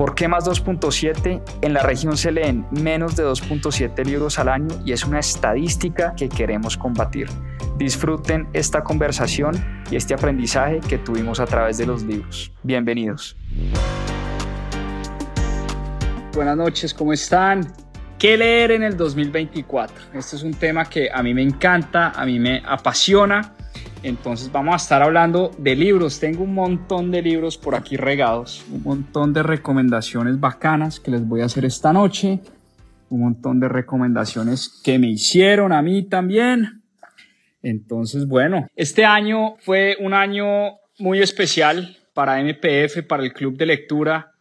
¿Por qué más 2.7? En la región se leen menos de 2.7 libros al año y es una estadística que queremos combatir. Disfruten esta conversación y este aprendizaje que tuvimos a través de los libros. Bienvenidos. Buenas noches, ¿cómo están? ¿Qué leer en el 2024? Este es un tema que a mí me encanta, a mí me apasiona. Entonces vamos a estar hablando de libros. Tengo un montón de libros por aquí regados, un montón de recomendaciones bacanas que les voy a hacer esta noche, un montón de recomendaciones que me hicieron a mí también. Entonces, bueno, este año fue un año muy especial para MPF, para el Club de Lectura.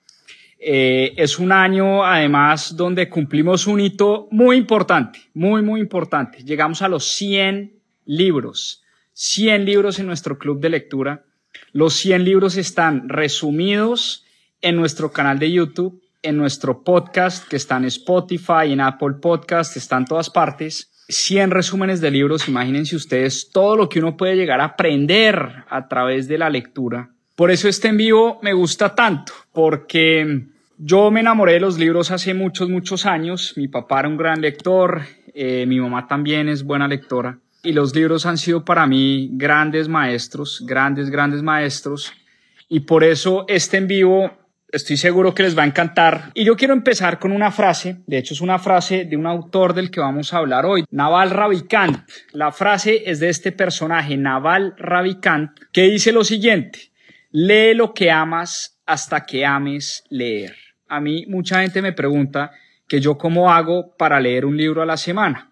Eh, es un año, además, donde cumplimos un hito muy importante, muy, muy importante. Llegamos a los 100 libros, 100 libros en nuestro Club de Lectura. Los 100 libros están resumidos en nuestro canal de YouTube, en nuestro podcast que está en Spotify, en Apple Podcast, está en todas partes. 100 resúmenes de libros, imagínense ustedes todo lo que uno puede llegar a aprender a través de la lectura. Por eso este en vivo me gusta tanto, porque yo me enamoré de los libros hace muchos, muchos años. Mi papá era un gran lector, eh, mi mamá también es buena lectora. Y los libros han sido para mí grandes maestros, grandes, grandes maestros. Y por eso este en vivo estoy seguro que les va a encantar. Y yo quiero empezar con una frase, de hecho es una frase de un autor del que vamos a hablar hoy, Naval Ravikant. La frase es de este personaje, Naval Ravikant, que dice lo siguiente, lee lo que amas hasta que ames leer. A mí mucha gente me pregunta que yo cómo hago para leer un libro a la semana.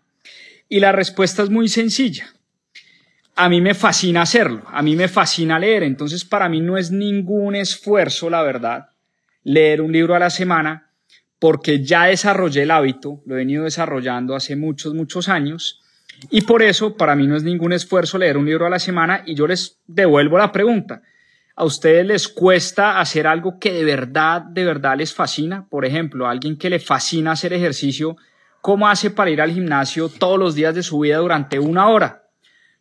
Y la respuesta es muy sencilla. A mí me fascina hacerlo, a mí me fascina leer, entonces para mí no es ningún esfuerzo, la verdad, leer un libro a la semana porque ya desarrollé el hábito, lo he venido desarrollando hace muchos, muchos años y por eso para mí no es ningún esfuerzo leer un libro a la semana y yo les devuelvo la pregunta. ¿A ustedes les cuesta hacer algo que de verdad, de verdad les fascina? Por ejemplo, a alguien que le fascina hacer ejercicio, ¿cómo hace para ir al gimnasio todos los días de su vida durante una hora?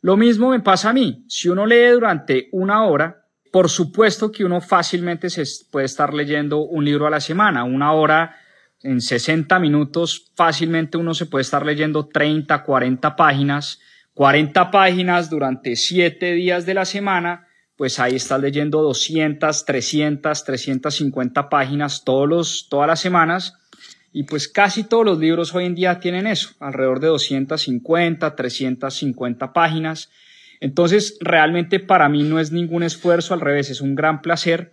Lo mismo me pasa a mí. Si uno lee durante una hora, por supuesto que uno fácilmente se puede estar leyendo un libro a la semana, una hora en 60 minutos, fácilmente uno se puede estar leyendo 30, 40 páginas, 40 páginas durante 7 días de la semana, pues ahí estás leyendo 200, 300, 350 páginas todos los, todas las semanas. Y pues casi todos los libros hoy en día tienen eso, alrededor de 250, 350 páginas. Entonces, realmente para mí no es ningún esfuerzo, al revés, es un gran placer,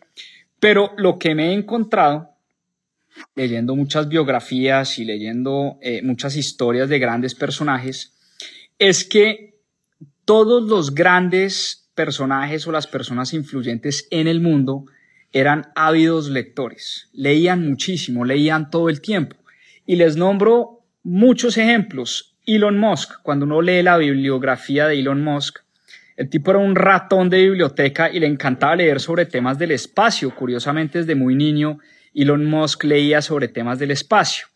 pero lo que me he encontrado leyendo muchas biografías y leyendo eh, muchas historias de grandes personajes, es que todos los grandes personajes o las personas influyentes en el mundo eran ávidos lectores, leían muchísimo, leían todo el tiempo. Y les nombro muchos ejemplos. Elon Musk, cuando uno lee la bibliografía de Elon Musk, el tipo era un ratón de biblioteca y le encantaba leer sobre temas del espacio. Curiosamente, desde muy niño, Elon Musk leía sobre temas del espacio.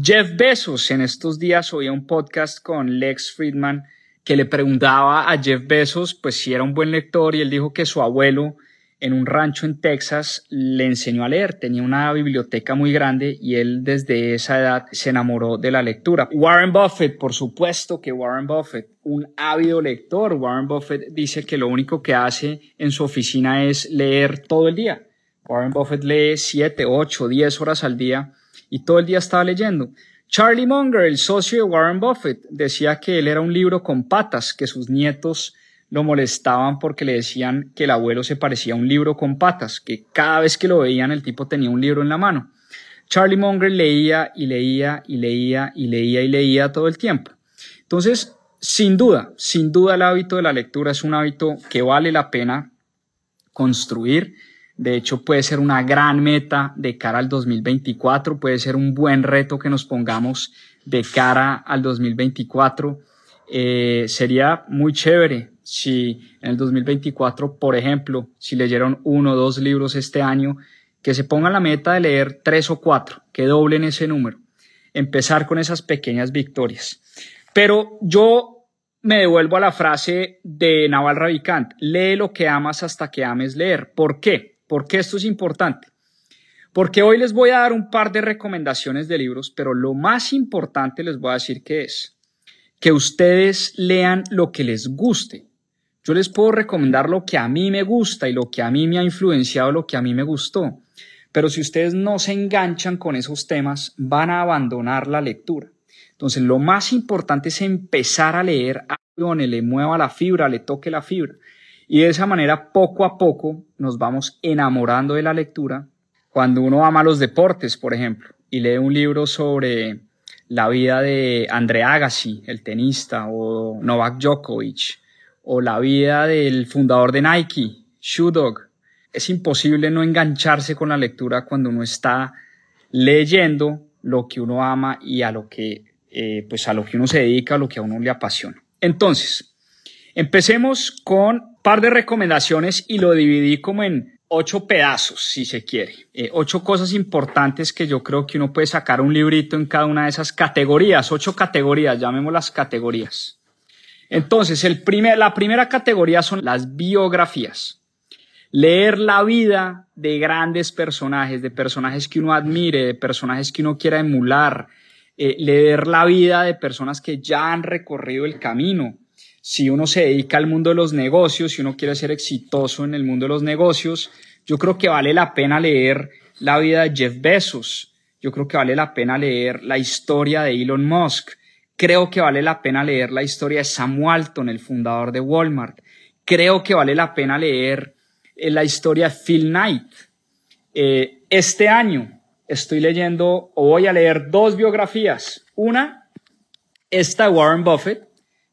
Jeff Bezos, en estos días oía un podcast con Lex Friedman que le preguntaba a Jeff Bezos pues si era un buen lector y él dijo que su abuelo en un rancho en Texas le enseñó a leer, tenía una biblioteca muy grande y él desde esa edad se enamoró de la lectura. Warren Buffett, por supuesto que Warren Buffett, un ávido lector, Warren Buffett dice que lo único que hace en su oficina es leer todo el día. Warren Buffett lee 7, 8, 10 horas al día y todo el día estaba leyendo. Charlie Munger, el socio de Warren Buffett, decía que él era un libro con patas, que sus nietos lo molestaban porque le decían que el abuelo se parecía a un libro con patas, que cada vez que lo veían el tipo tenía un libro en la mano. Charlie Munger leía y leía y leía y leía y leía todo el tiempo. Entonces, sin duda, sin duda el hábito de la lectura es un hábito que vale la pena construir. De hecho, puede ser una gran meta de cara al 2024, puede ser un buen reto que nos pongamos de cara al 2024 eh, sería muy chévere si en el 2024, por ejemplo, si leyeron uno o dos libros este año, que se pongan la meta de leer tres o cuatro, que doblen ese número, empezar con esas pequeñas victorias. Pero yo me devuelvo a la frase de Naval Ravikant, lee lo que amas hasta que ames leer. ¿Por qué? Porque esto es importante. Porque hoy les voy a dar un par de recomendaciones de libros, pero lo más importante les voy a decir que es que ustedes lean lo que les guste. Yo les puedo recomendar lo que a mí me gusta y lo que a mí me ha influenciado, lo que a mí me gustó. Pero si ustedes no se enganchan con esos temas, van a abandonar la lectura. Entonces, lo más importante es empezar a leer algo donde le mueva la fibra, le toque la fibra. Y de esa manera, poco a poco, nos vamos enamorando de la lectura. Cuando uno ama los deportes, por ejemplo, y lee un libro sobre la vida de André Agassi, el tenista, o Novak Djokovic, o la vida del fundador de Nike, Shoe Dog, es imposible no engancharse con la lectura cuando uno está leyendo lo que uno ama y a lo que, eh, pues a lo que uno se dedica, a lo que a uno le apasiona. Entonces, empecemos con un par de recomendaciones y lo dividí como en ocho pedazos, si se quiere. Eh, ocho cosas importantes que yo creo que uno puede sacar un librito en cada una de esas categorías, ocho categorías, llamémoslas categorías. Entonces, la primera categoría son las biografías leer la vida de grandes personajes, de personajes que uno admire, de personajes que uno quiera emular, eh, leer la vida de personas que ya han recorrido el camino. Si uno se dedica al mundo de los negocios, si uno quiere ser exitoso en el mundo de los negocios, yo creo que vale la pena leer la vida de Jeff Bezos. Yo creo que vale la pena leer la historia de Elon Musk. Creo que vale la pena leer la historia de Sam Walton, el fundador de Walmart. Creo que vale la pena leer la historia de Phil Knight. Eh, este año estoy leyendo o voy a leer dos biografías. Una, esta de Warren Buffett,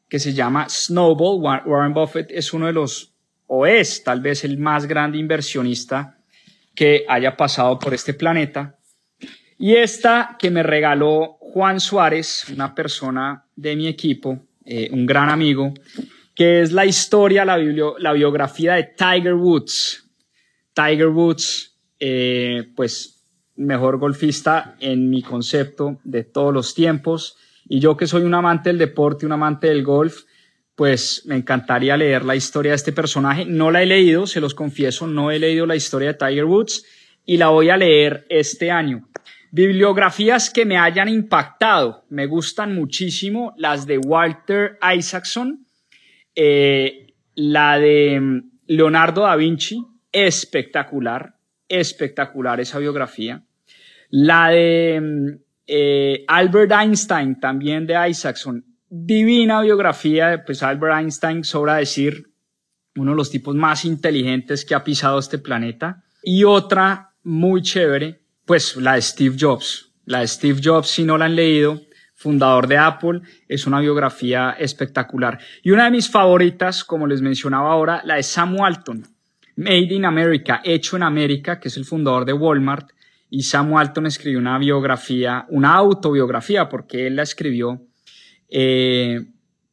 que se llama Snowball. Warren Buffett es uno de los, o es tal vez el más grande inversionista que haya pasado por este planeta. Y esta que me regaló Juan Suárez, una persona de mi equipo, eh, un gran amigo, que es la historia, la, biografía de Tiger Woods. Tiger Woods, eh, pues mejor golfista en mi concepto de todos los tiempos. Y yo que soy un amante del deporte, un amante del golf, pues me encantaría leer la historia de este personaje. No la he leído, se los confieso, no he leído la historia de Tiger Woods y la voy a leer este año. Bibliografías que me hayan impactado. Me gustan muchísimo las de Walter Isaacson eh, la de mm, Leonardo da Vinci, espectacular, espectacular esa biografía. La de mm, eh, Albert Einstein, también de Isaacson, divina biografía, pues Albert Einstein sobra decir, uno de los tipos más inteligentes que ha pisado este planeta. Y otra muy chévere, pues la de Steve Jobs. La de Steve Jobs, si no la han leído, fundador de Apple, es una biografía espectacular. Y una de mis favoritas, como les mencionaba ahora, la de Sam Walton, Made in America, hecho en América, que es el fundador de Walmart. Y Sam Walton escribió una biografía, una autobiografía, porque él la escribió. Eh,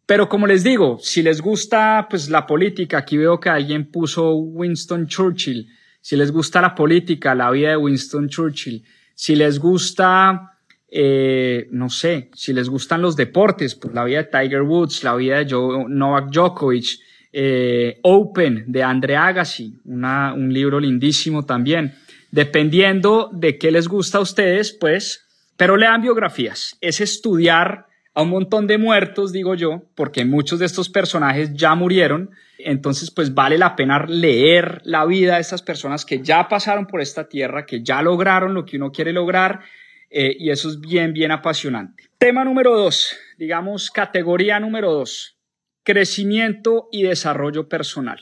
pero como les digo, si les gusta pues la política, aquí veo que alguien puso Winston Churchill. Si les gusta la política, la vida de Winston Churchill. Si les gusta eh, no sé, si les gustan los deportes, pues la vida de Tiger Woods, la vida de Novak Djokovic, eh, Open de Andre Agassi, un libro lindísimo también. Dependiendo de qué les gusta a ustedes, pues, pero lean biografías. Es estudiar a un montón de muertos, digo yo, porque muchos de estos personajes ya murieron. Entonces, pues vale la pena leer la vida de estas personas que ya pasaron por esta tierra, que ya lograron lo que uno quiere lograr eh, y eso es bien, bien apasionante. Tema número dos, digamos, categoría número dos, crecimiento y desarrollo personal.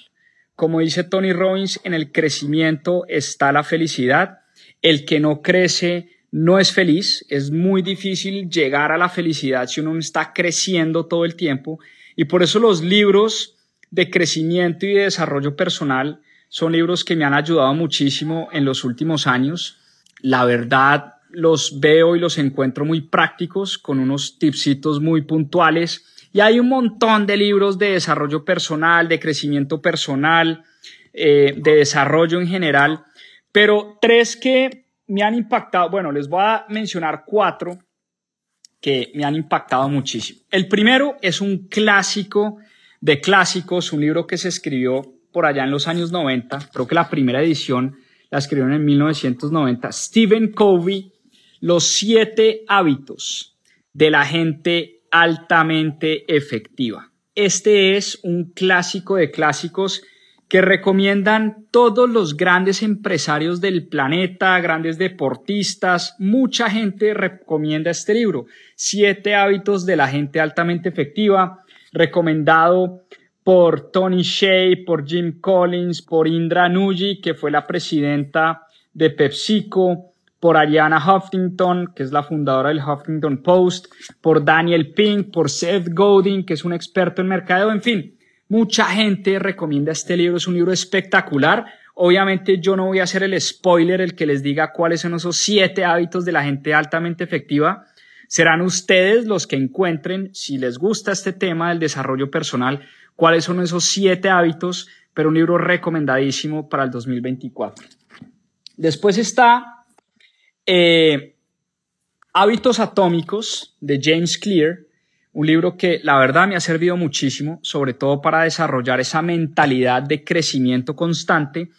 Como dice Tony Robbins, en el crecimiento está la felicidad. El que no crece no es feliz. Es muy difícil llegar a la felicidad si uno no está creciendo todo el tiempo. Y por eso los libros de crecimiento y de desarrollo personal son libros que me han ayudado muchísimo en los últimos años. La verdad, los veo y los encuentro muy prácticos, con unos tipsitos muy puntuales Y hay un montón de libros de desarrollo personal, de crecimiento personal, eh, de desarrollo en general, pero tres que me han impactado, bueno, les voy a mencionar cuatro que me han impactado muchísimo. El primero es un clásico de clásicos, un libro que se escribió por allá en los años 90, creo que la primera edición la escribieron en 1990, Stephen Covey, Los siete hábitos de la gente altamente efectiva. Este es un clásico de clásicos que recomiendan todos los grandes empresarios del planeta, grandes deportistas, mucha gente recomienda este libro, Siete hábitos de la gente altamente efectiva, recomendado por Tony Shea, por Jim Collins, por Indra Nuji, que fue la presidenta de PepsiCo, por Ariana Huffington, que es la fundadora del Huffington Post, por Daniel Pink, por Seth Godin, que es un experto en mercadeo, en fin, Mucha gente recomienda este libro, es un libro espectacular. Obviamente yo no voy a hacer el spoiler, el que les diga cuáles son esos siete hábitos de la gente altamente efectiva. Serán ustedes los que encuentren, si les gusta este tema del desarrollo personal, cuáles son esos siete hábitos, pero un libro recomendadísimo para el 2024. Después está eh, Hábitos Atómicos de James Clear un libro que la verdad me ha servido muchísimo, sobre todo para desarrollar esa mentalidad de crecimiento constante.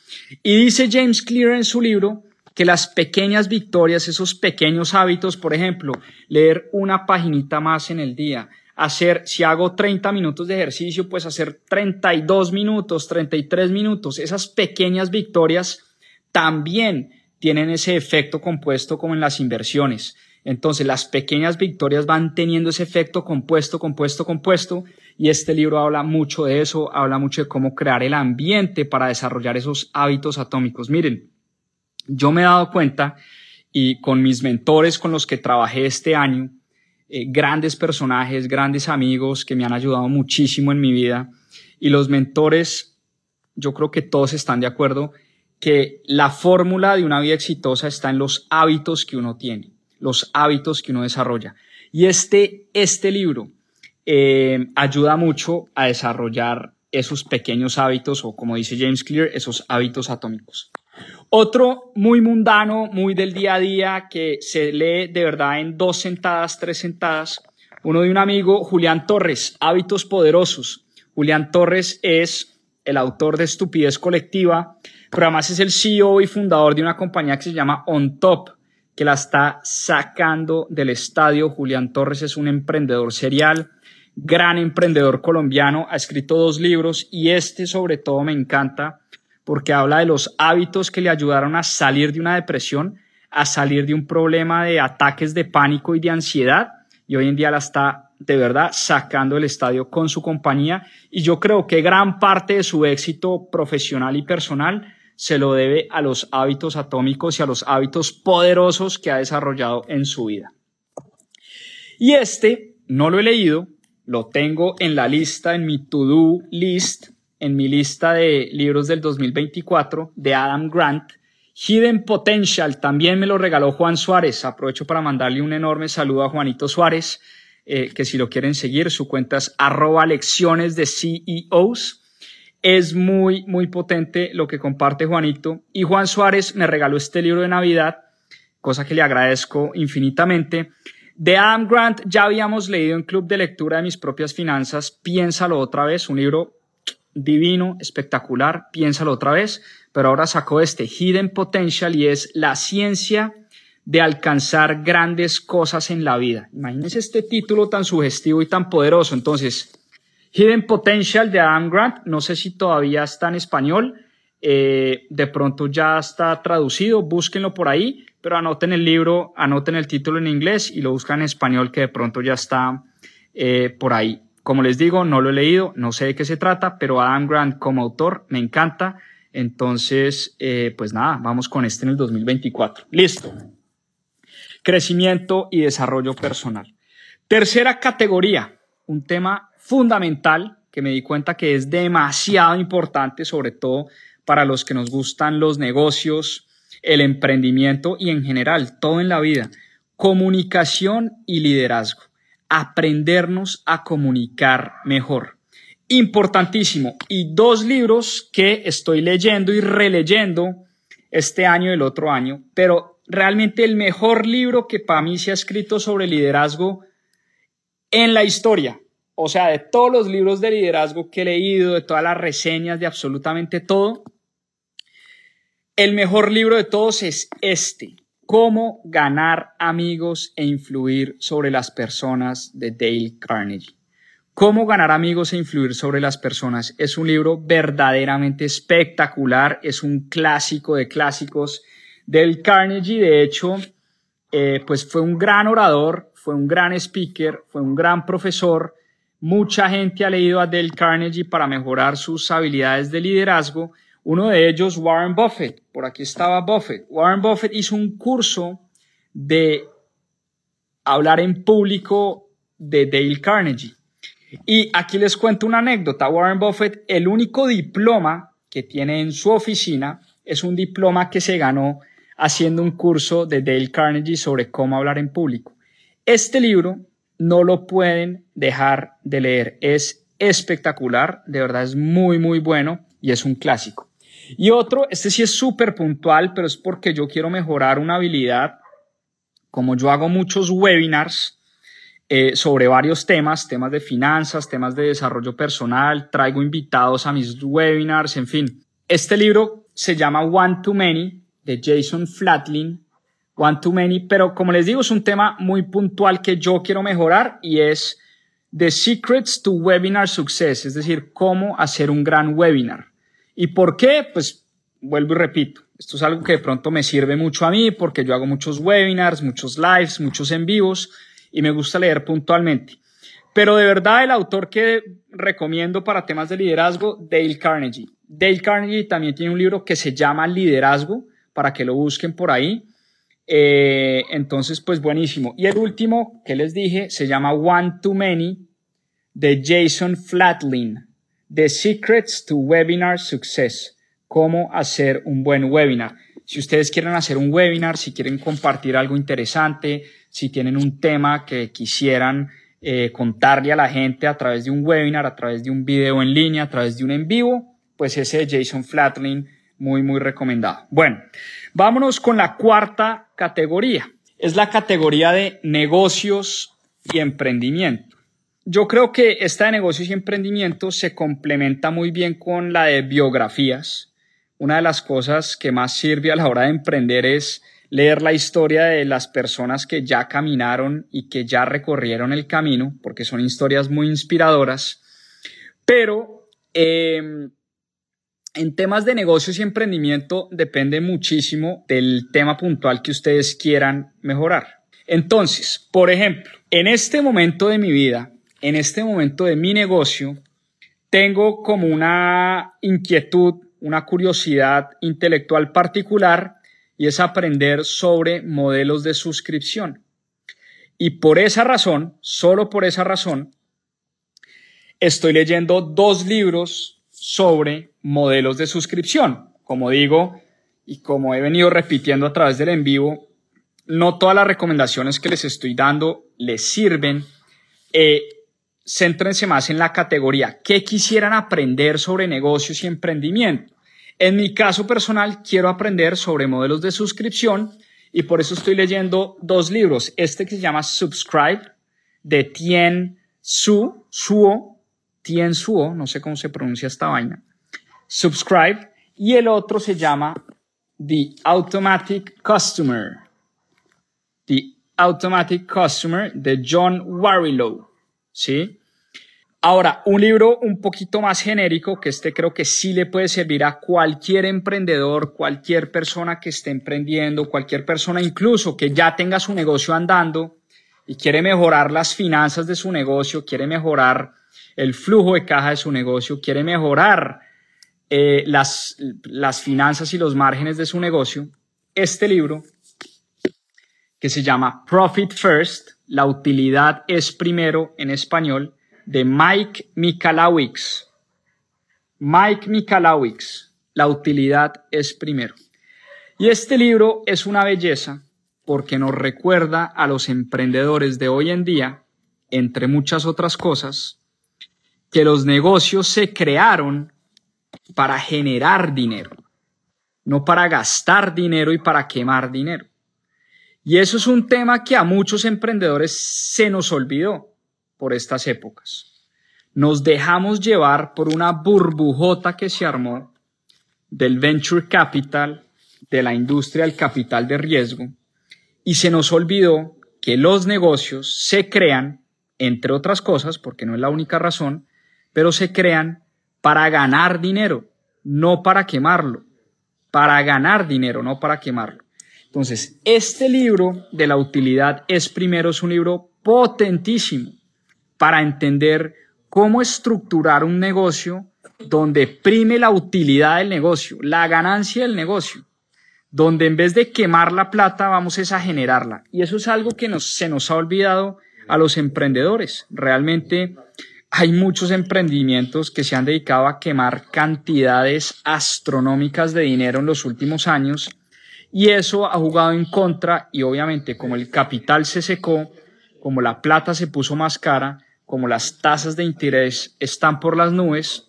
Y dice James Clear en su libro que las pequeñas victorias, esos pequeños hábitos, por ejemplo, leer una paginita más en el día, hacer, si hago 30 minutos de ejercicio, pues hacer 32 minutos, 33 minutos, esas pequeñas victorias también tienen ese efecto compuesto como en las inversiones. Entonces las pequeñas victorias van teniendo ese efecto compuesto, compuesto, compuesto, y este libro habla mucho de eso, habla mucho de cómo crear el ambiente para desarrollar esos hábitos atómicos. Miren, yo me he dado cuenta y con mis mentores con los que trabajé este año, eh, grandes personajes, grandes amigos que me han ayudado muchísimo en mi vida, y los mentores, yo creo que todos están de acuerdo que la fórmula de una vida exitosa está en los hábitos que uno tiene los hábitos que uno desarrolla. Y este, este libro eh, ayuda mucho a desarrollar esos pequeños hábitos o como dice James Clear, esos hábitos atómicos. Otro muy mundano, muy del día a día, que se lee de verdad en dos sentadas, tres sentadas, uno de un amigo, Julián Torres, Hábitos Poderosos. Julián Torres es el autor de Estupidez Colectiva, pero además es el CEO y fundador de una compañía que se llama On Top que la está sacando del estadio. Julián Torres es un emprendedor serial, gran emprendedor colombiano, ha escrito dos libros y este sobre todo me encanta porque habla de los hábitos que le ayudaron a salir de una depresión, a salir de un problema de ataques de pánico y de ansiedad y hoy en día la está de verdad sacando del estadio con su compañía y yo creo que gran parte de su éxito profesional y personal se lo debe a los hábitos atómicos y a los hábitos poderosos que ha desarrollado en su vida. Y este no lo he leído, lo tengo en la lista, en mi to-do list, en mi lista de libros del 2024 de Adam Grant. Hidden Potential también me lo regaló Juan Suárez. Aprovecho para mandarle un enorme saludo a Juanito Suárez, eh, que si lo quieren seguir, su cuenta es arroba lecciones de CEOs. Es muy, muy potente lo que comparte Juanito. Y Juan Suárez me regaló este libro de Navidad, cosa que le agradezco infinitamente. De Adam Grant ya habíamos leído en Club de Lectura de Mis Propias Finanzas, Piénsalo otra vez, un libro divino, espectacular, piénsalo otra vez, pero ahora sacó este Hidden Potential y es la ciencia de alcanzar grandes cosas en la vida. Imagínense este título tan sugestivo y tan poderoso. Entonces, Hidden Potential de Adam Grant, no sé si todavía está en español, eh, de pronto ya está traducido, búsquenlo por ahí, pero anoten el libro, anoten el título en inglés y lo buscan en español que de pronto ya está eh, por ahí. Como les digo, no lo he leído, no sé de qué se trata, pero Adam Grant como autor me encanta. Entonces, eh, pues nada, vamos con este en el 2024. Listo. Crecimiento y desarrollo personal. Tercera categoría, un tema fundamental que me di cuenta que es demasiado importante, sobre todo para los que nos gustan los negocios, el emprendimiento y en general todo en la vida. Comunicación y liderazgo. Aprendernos a comunicar mejor. Importantísimo. Y dos libros que estoy leyendo y releyendo este año y el otro año, pero realmente el mejor libro que para mí se ha escrito sobre liderazgo en la historia. O sea, de todos los libros de liderazgo que he leído, de todas las reseñas, de absolutamente todo, el mejor libro de todos es este, Cómo ganar amigos e influir sobre las personas de Dale Carnegie. Cómo ganar amigos e influir sobre las personas es un libro verdaderamente espectacular, es un clásico de clásicos. Dale Carnegie, de hecho, eh, pues fue un gran orador, fue un gran speaker, fue un gran profesor. Mucha gente ha leído a Dale Carnegie para mejorar sus habilidades de liderazgo uno de ellos, Warren Buffett. Por aquí estaba Buffett. Warren Buffett hizo un curso de hablar en público de Dale Carnegie. Y aquí les cuento una anécdota. Warren Buffett, el único diploma que tiene en su oficina es un diploma que se ganó haciendo un curso de Dale Carnegie sobre cómo hablar en público. Este libro no lo pueden dejar de leer. Es espectacular, de verdad es muy, muy bueno y es un clásico. Y otro, este sí es súper puntual, pero es porque yo quiero mejorar una habilidad. Como yo hago muchos webinars eh, sobre varios temas, temas de finanzas, temas de desarrollo personal, traigo invitados a mis webinars, en fin. Este libro se llama One Too Many de Jason Flatlin. One Too Many, pero como les digo, es un tema muy puntual que yo quiero mejorar y es The Secrets to Webinar Success, es decir, cómo hacer un gran webinar. ¿Y por qué? Pues vuelvo y repito, esto es algo que de pronto me sirve mucho a mí porque yo hago muchos webinars, muchos lives, muchos en vivos y me gusta leer puntualmente. Pero de verdad el autor que recomiendo para temas de liderazgo, Dale Carnegie. Dale Carnegie también tiene un libro que se llama Liderazgo, para que lo busquen por ahí. Eh, entonces, pues buenísimo. Y el último que les dije se llama One Too Many de Jason Flatlin. The Secrets to Webinar Success. Cómo hacer un buen webinar. Si ustedes quieren hacer un webinar, si quieren compartir algo interesante, si tienen un tema que quisieran eh, contarle a la gente a través de un webinar, a través de un video en línea, a través de un en vivo, pues ese Jason Flatlin, muy, muy recomendado. Bueno, vámonos con la cuarta categoría. Es la categoría de negocios y emprendimiento. Yo creo que esta de negocios y emprendimiento se complementa muy bien con la de biografías. Una de las cosas que más sirve a la hora de emprender es leer la historia de las personas que ya caminaron y que ya recorrieron el camino, porque son historias muy inspiradoras. Pero em, en temas de negocios y emprendimiento depende muchísimo del tema puntual que ustedes quieran mejorar. Entonces, por ejemplo, en este momento de mi vida, en este momento de mi negocio tengo como una inquietud, una curiosidad intelectual particular y es aprender sobre modelos de suscripción. Y por esa razón, solo por esa razón, estoy leyendo dos libros sobre modelos de suscripción. Como digo, y como he venido repitiendo a través del en vivo, no todas las recomendaciones que les estoy dando les sirven. Eh, céntrense más en la categoría ¿qué quisieran aprender sobre negocios y emprendimiento? En mi caso personal, quiero aprender sobre modelos de suscripción y por eso estoy leyendo dos libros. Este que se llama Subscribe de Tien Su, Suo, Tien Suo, no sé cómo se pronuncia esta vaina. Subscribe y el otro se llama The Automatic Customer. The Automatic Customer de John Warrilow. ¿Sí? Ahora, un libro un poquito más genérico, que este creo que sí le puede servir a cualquier emprendedor, cualquier persona que esté emprendiendo, cualquier persona incluso que ya tenga su negocio andando y quiere mejorar las finanzas de su negocio, quiere mejorar el flujo de caja de su negocio, quiere mejorar eh, las, las finanzas y los márgenes de su negocio. Este libro, que se llama Profit First, la utilidad es primero en español de Mike Michalowicz. Mike Michalowicz, La utilidad es primero. Y este libro es una belleza porque nos recuerda a los emprendedores de hoy en día entre muchas otras cosas, que los negocios se crearon para generar dinero, no para gastar dinero y para quemar dinero. Y eso es un tema que a muchos emprendedores se nos olvidó por estas épocas. Nos dejamos llevar por una burbujota que se armó del venture capital, de la industria del capital de riesgo, y se nos olvidó que los negocios se crean, entre otras cosas, porque no es la única razón, pero se crean para ganar dinero, no para quemarlo, para ganar dinero, no para quemarlo. Entonces, este libro de la utilidad es primero, es un libro potentísimo para entender cómo estructurar un negocio donde prime la utilidad del negocio, la ganancia del negocio, donde en vez de quemar la plata vamos a generarla. Y eso es algo que nos, se nos ha olvidado a los emprendedores. Realmente hay muchos emprendimientos que se han dedicado a quemar cantidades astronómicas de dinero en los últimos años y eso ha jugado en contra y obviamente como el capital se secó, como la plata se puso más cara, como las tasas de interés están por las nubes,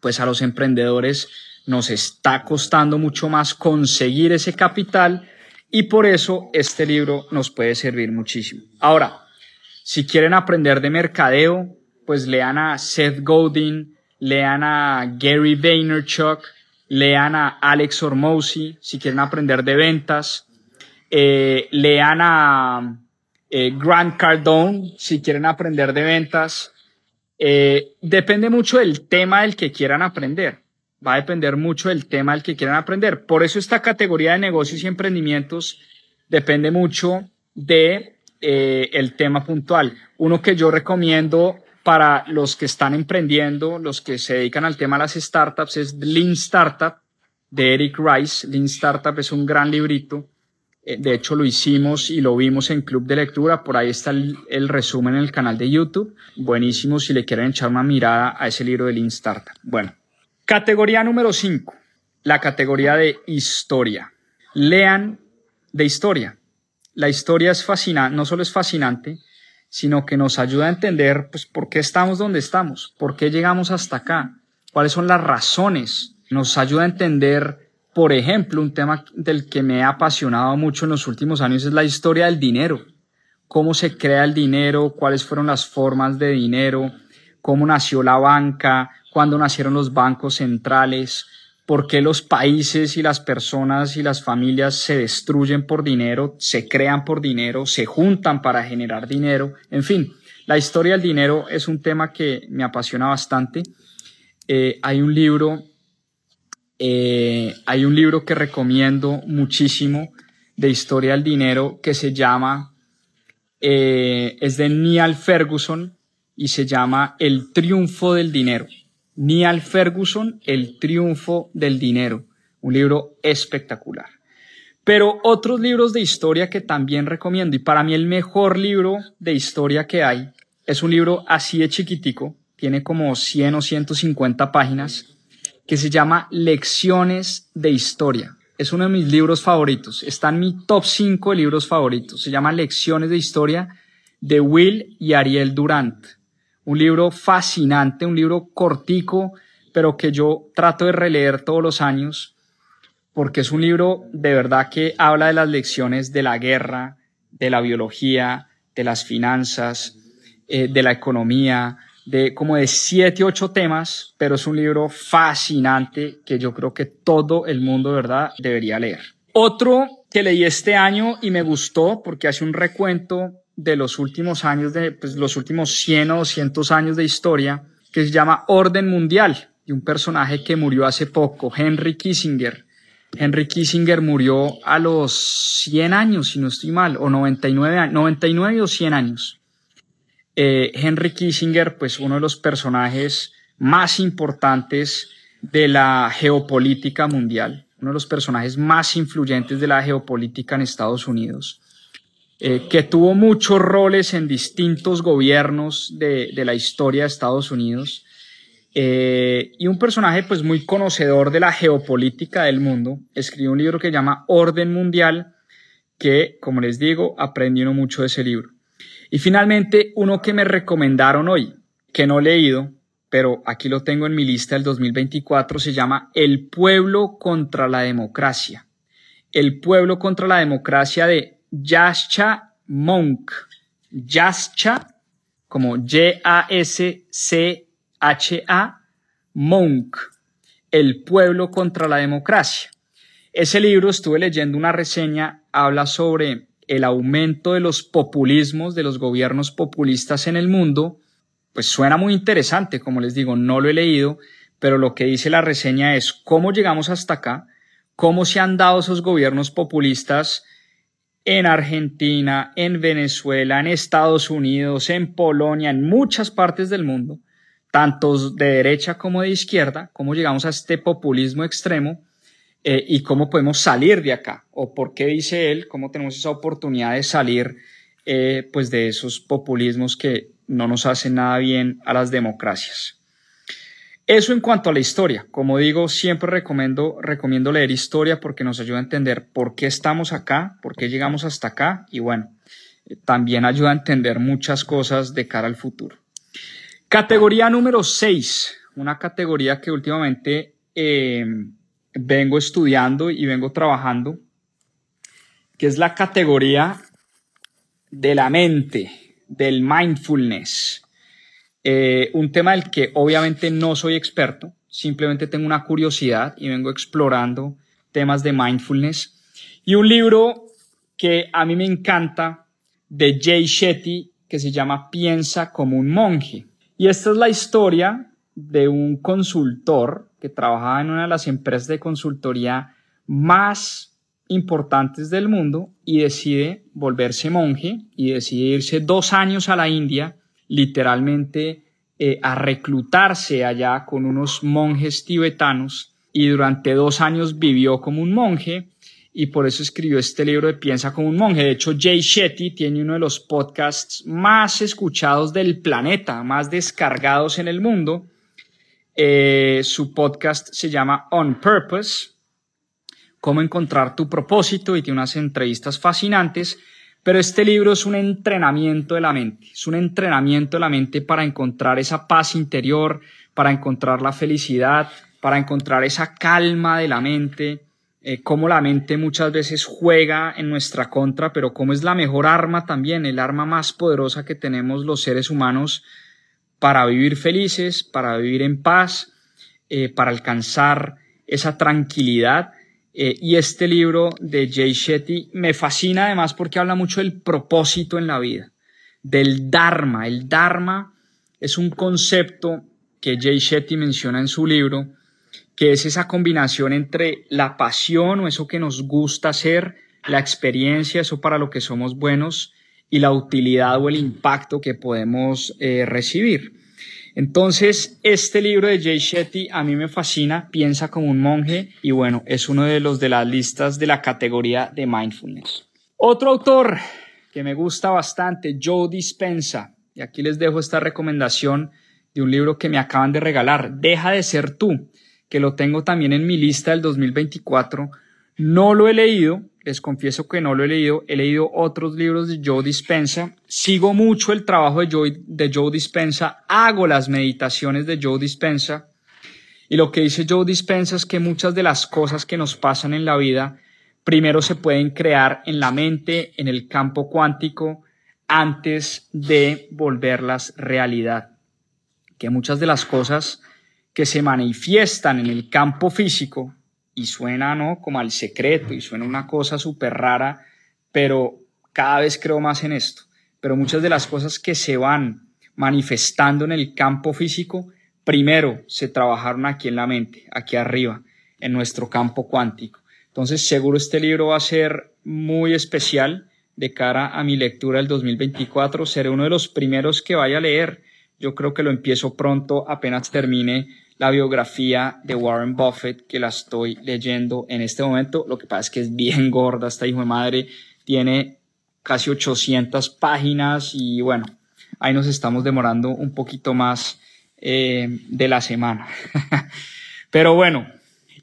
pues a los emprendedores nos está costando mucho más conseguir ese capital y por eso este libro nos puede servir muchísimo. Ahora, si quieren aprender de mercadeo, pues lean a Seth Godin, lean a Gary Vaynerchuk, lean a Alex Ormosi si quieren aprender de ventas, eh, lean a eh, Grant Cardone si quieren aprender de ventas. Eh, depende mucho del tema del que quieran aprender. Va a depender mucho del tema del que quieran aprender. Por eso esta categoría de negocios y emprendimientos depende mucho de el tema puntual. Uno que yo recomiendo para los que están emprendiendo, los que se dedican al tema de las startups, es Lean Startup de Eric Rice. Lean Startup es un gran librito. Eh, de hecho, lo hicimos y lo vimos en Club de Lectura. Por ahí está el, resumen en el canal de YouTube. Buenísimo si le quieren echar una mirada a ese libro de Lean Startup. Bueno, categoría número 5, la categoría de historia. Lean de historia. La historia es fascinante, no solo es fascinante, sino que nos ayuda a entender pues, por qué estamos donde estamos, por qué llegamos hasta acá, cuáles son las razones. Nos ayuda a entender, por ejemplo, un tema del que me ha apasionado mucho en los últimos años es la historia del dinero. Cómo se crea el dinero, cuáles fueron las formas de dinero, cómo nació la banca, cuándo nacieron los bancos centrales, por qué los países y las personas y las familias se destruyen por dinero, se crean por dinero, se juntan para generar dinero. En fin, la historia del dinero es un tema que me apasiona bastante. Eh, hay un libro, eh, hay un libro que recomiendo muchísimo de historia del dinero que se llama, eh, es de Neil Ferguson y se llama El triunfo del dinero. Neil Ferguson, El triunfo del dinero, un libro espectacular. Pero otros libros de historia que también recomiendo, y para mí el mejor libro de historia que hay, es un libro así de chiquitico, tiene como 100 o 150 páginas, que se llama Lecciones de Historia. Es uno de mis libros favoritos, está en mi top 5 de libros favoritos, se llama Lecciones de Historia de Will y Ariel Durant un libro fascinante, un libro cortico, pero que yo trato de releer todos los años, porque es un libro de verdad que habla de las lecciones de la guerra, de la biología, de las finanzas, eh, de la economía, de como de siete, ocho temas, pero es un libro fascinante que yo creo que todo el mundo, ¿verdad?, debería leer. Otro que leí este año y me gustó porque hace un recuento de los últimos años, de pues, los últimos 100 o 200 años de historia, que se llama Orden Mundial, y un personaje que murió hace poco, Henry Kissinger. Henry Kissinger murió a los 100 años, si no estoy mal, o 99, 99 o 100 años. Eh, Henry Kissinger, pues uno de los personajes más importantes de la geopolítica mundial, uno de los personajes más influyentes de la geopolítica en Estados Unidos. Eh, que tuvo muchos roles en distintos gobiernos de, la historia de Estados Unidos, eh, y un personaje pues muy conocedor de la geopolítica del mundo, escribió un libro que llama Orden Mundial, que como les digo, aprendí mucho de ese libro. Y finalmente, uno que me recomendaron hoy, que no he leído, pero aquí lo tengo en mi lista del 2024, se llama El pueblo contra la democracia. El pueblo contra la democracia de Yascha Monk. Yascha, como Y-A-S-C-H-A, Monk. El pueblo contra la democracia. Ese libro, estuve leyendo una reseña, habla sobre el aumento de los populismos, de los gobiernos populistas en el mundo, pues suena muy interesante, como les digo, no lo he leído, pero lo que dice la reseña es cómo llegamos hasta acá, cómo se han dado esos gobiernos populistas en Argentina, en Venezuela, en Estados Unidos, en Polonia, en muchas partes del mundo, tanto de derecha como de izquierda, cómo llegamos a este populismo extremo eh, y cómo podemos salir de acá, o por qué dice él, cómo tenemos esa oportunidad de salir eh, pues de esos populismos que no nos hacen nada bien a las democracias. Eso en cuanto a la historia. Como digo, siempre recomiendo, recomiendo leer historia porque nos ayuda a entender por qué estamos acá, por qué llegamos hasta acá y bueno, eh, también ayuda a entender muchas cosas de cara al futuro. Categoría número 6, una categoría que últimamente vengo estudiando y vengo trabajando, que es la categoría de la mente, del mindfulness. Eh, un tema del que obviamente no soy experto, simplemente tengo una curiosidad y vengo explorando temas de mindfulness. Y un libro que a mí me encanta de Jay Shetty que se llama Piensa como un monje. Y esta es la historia de un consultor que trabajaba en una de las empresas de consultoría más importantes del mundo y decide volverse monje y decide irse dos años a la India, literalmente eh, a reclutarse allá con unos monjes tibetanos y durante dos años vivió como un monje y por eso escribió este libro de Piensa como un monje. De hecho, Jay Shetty tiene uno de los podcasts más escuchados del planeta, más descargados en el mundo. Eh, su podcast se llama On Purpose cómo encontrar tu propósito y tiene unas entrevistas fascinantes, pero este libro es un entrenamiento de la mente, es un entrenamiento de la mente para encontrar esa paz interior, para encontrar la felicidad, para encontrar esa calma de la mente, eh, cómo la mente muchas veces juega en nuestra contra, pero cómo es la mejor arma también, el arma más poderosa que tenemos los seres humanos para vivir felices, para vivir en paz, eh, para alcanzar esa tranquilidad eh, y este libro de Jay Shetty me fascina además porque habla mucho del propósito en la vida, del Dharma. El Dharma es un concepto que Jay Shetty menciona en su libro, que es esa combinación entre la pasión o eso que nos gusta hacer, la experiencia, eso para lo que somos buenos, y la utilidad o el impacto que podemos eh, recibir. Entonces, este libro de Jay Shetty a mí me fascina, piensa como un monje y bueno, es uno de los de las listas de la categoría de mindfulness. Otro autor que me gusta bastante, Joe Dispensa, y aquí les dejo esta recomendación de un libro que me acaban de regalar, Deja de ser tú, que lo tengo también en mi lista del 2024. No lo he leído, les confieso que no lo he leído, he leído otros libros de Joe Dispensa, sigo mucho el trabajo de Joe, de Joe Dispensa, hago las meditaciones de Joe Dispensa y lo que dice Joe Dispensa es que muchas de las cosas que nos pasan en la vida primero se pueden crear en la mente, en el campo cuántico, antes de volverlas realidad. Que muchas de las cosas que se manifiestan en el campo físico y suena, ¿no? Como al secreto y suena una cosa súper rara, pero cada vez creo más en esto. Pero muchas de las cosas que se van manifestando en el campo físico, primero se trabajaron aquí en la mente, aquí arriba, en nuestro campo cuántico. Entonces, seguro este libro va a ser muy especial de cara a mi lectura del 2024. Seré uno de los primeros que vaya a leer. Yo creo que lo empiezo pronto, apenas termine la biografía de Warren Buffett que la estoy leyendo en este momento. Lo que pasa es que es bien gorda esta hijo de madre, tiene casi 800 páginas y bueno, ahí nos estamos demorando un poquito más eh, de la semana. Pero bueno,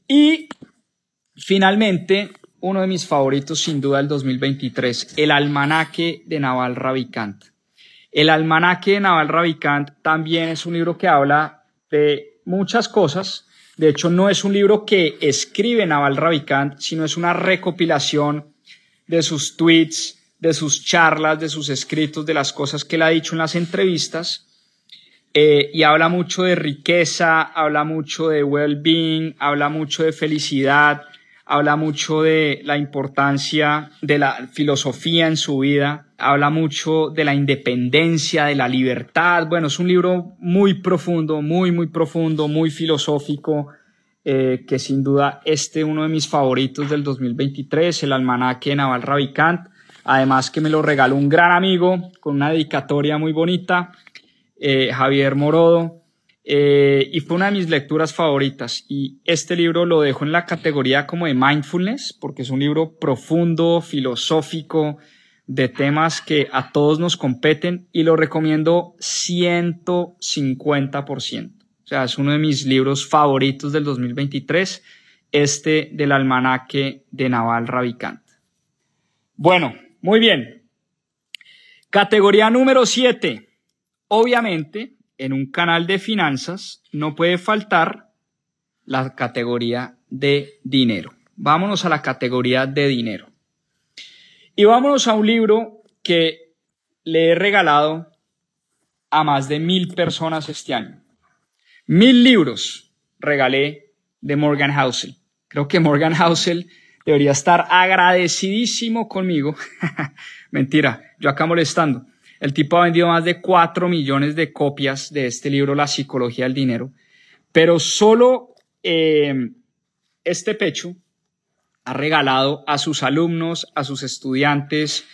y finalmente, uno de mis favoritos sin duda del 2023, el almanaque de Naval Ravikant. El almanaque de Naval Ravikant también es un libro que habla de muchas cosas. De hecho, no es un libro que escribe Naval Ravikant, sino es una recopilación de sus tweets, de sus charlas, de sus escritos, de las cosas que él ha dicho en las entrevistas. Eh, y habla mucho de riqueza, habla mucho de well-being, habla mucho de felicidad, habla mucho de la importancia de la filosofía en su vida, habla mucho de la independencia, de la libertad. Bueno, es un libro muy profundo, muy, muy profundo, muy filosófico, eh, que sin duda este uno de mis favoritos del 2023, el almanaque de Naval Ravikant. Además que me lo regaló un gran amigo con una dedicatoria muy bonita, eh, Javier Morodo. Eh, y fue una de mis lecturas favoritas. Y este libro lo dejo en la categoría como de mindfulness, porque es un libro profundo, filosófico, de temas que a todos nos competen y lo recomiendo 150%. O sea, es uno de mis libros favoritos del 2023, este del almanaque de Naval Ravikant. Bueno, muy bien. Categoría número 7. Obviamente, en un canal de finanzas no puede faltar la categoría de dinero. Vámonos a la categoría de dinero. Y vámonos a un libro que le he regalado a más de mil personas este año. Mil libros regalé de Morgan Housel. Creo que Morgan Housel debería estar agradecidísimo conmigo. Mentira, yo acá molestando. El tipo ha vendido más de 4 millones de copias de este libro, La psicología del dinero, pero solo eh, este pecho ha regalado a sus alumnos, a sus estudiantes,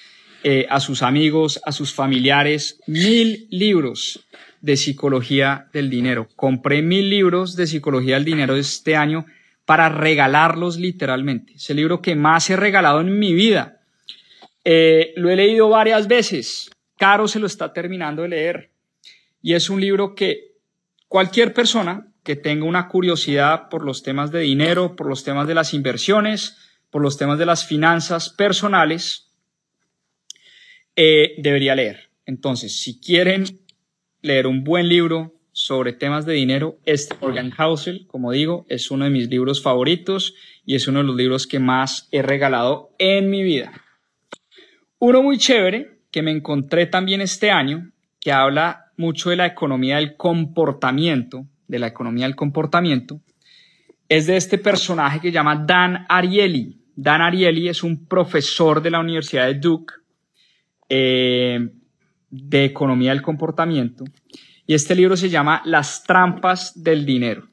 eh, a sus amigos, a sus familiares, mil libros de psicología del dinero. Compré mil libros de psicología del dinero este año para regalarlos literalmente. Es el libro que más he regalado en mi vida. Eh, lo he leído varias veces. Caro se lo está terminando de leer y es un libro que cualquier persona que tenga una curiosidad por los temas de dinero, por los temas de las inversiones, por los temas de las finanzas personales, eh, debería leer. Entonces, si quieren leer un buen libro sobre temas de dinero, este Morgan Housel, como digo, es uno de mis libros favoritos y es uno de los libros que más he regalado en mi vida. Uno muy chévere que me encontré también este año, que habla mucho de la economía del comportamiento, de la economía del comportamiento, es de este personaje que se llama Dan Ariely. Dan Ariely es un profesor de la Universidad de Duke eh, de economía del comportamiento y este libro se llama Las trampas del dinero.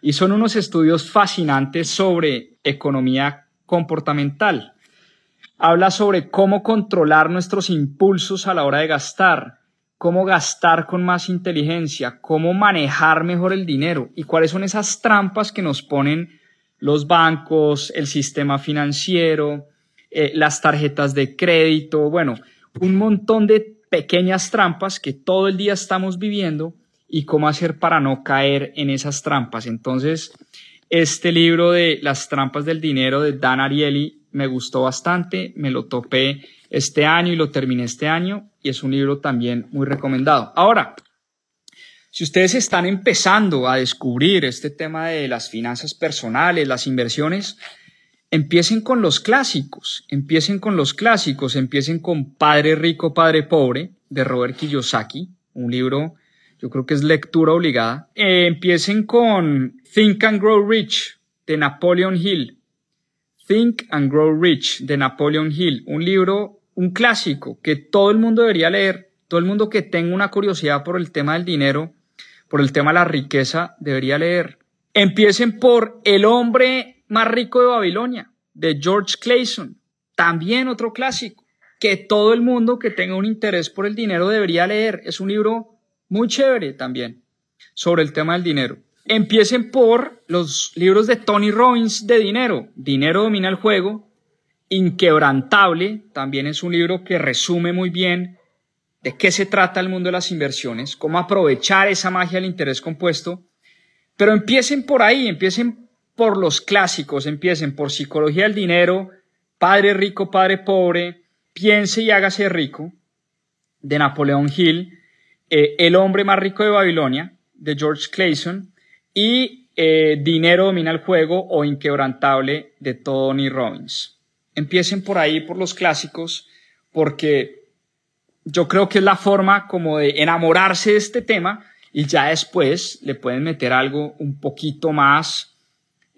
Y son unos estudios fascinantes sobre economía comportamental habla sobre cómo controlar nuestros impulsos a la hora de gastar, cómo gastar con más inteligencia, cómo manejar mejor el dinero y cuáles son esas trampas que nos ponen los bancos, el sistema financiero, eh, las tarjetas de crédito, bueno, un montón de pequeñas trampas que todo el día estamos viviendo y cómo hacer para no caer en esas trampas. Entonces, este libro de Las trampas del dinero de Dan Ariely me gustó bastante, me lo topé este año y lo terminé este año y es un libro también muy recomendado. Ahora, si ustedes están empezando a descubrir este tema de las finanzas personales, las inversiones, empiecen con los clásicos, empiecen con los clásicos, empiecen con Padre Rico, Padre Pobre de Robert Kiyosaki, un libro yo creo que es lectura obligada. Eh, empiecen con Think and Grow Rich de Napoleon Hill, Think and Grow Rich de Napoleon Hill, un libro, un clásico que todo el mundo debería leer, todo el mundo que tenga una curiosidad por el tema del dinero, por el tema de la riqueza, debería leer. Empiecen por El hombre más rico de Babilonia, de George Clayson, también otro clásico, que todo el mundo que tenga un interés por el dinero debería leer. Es un libro muy chévere también sobre el tema del dinero. Empiecen por los libros de Tony Robbins de dinero. Dinero domina el juego. Inquebrantable también es un libro que resume muy bien de qué se trata el mundo de las inversiones, cómo aprovechar esa magia del interés compuesto. Pero empiecen por ahí, empiecen por los clásicos, empiecen por psicología del dinero, padre rico, padre pobre, piense y hágase rico. de Napoleón Hill, eh, El hombre más rico de Babilonia, de George Clayson, y eh, Dinero domina el juego o Inquebrantable, de Tony Robbins. Empiecen por ahí, por los clásicos, porque yo creo que es la forma como de enamorarse de este tema y ya después le pueden meter algo un poquito más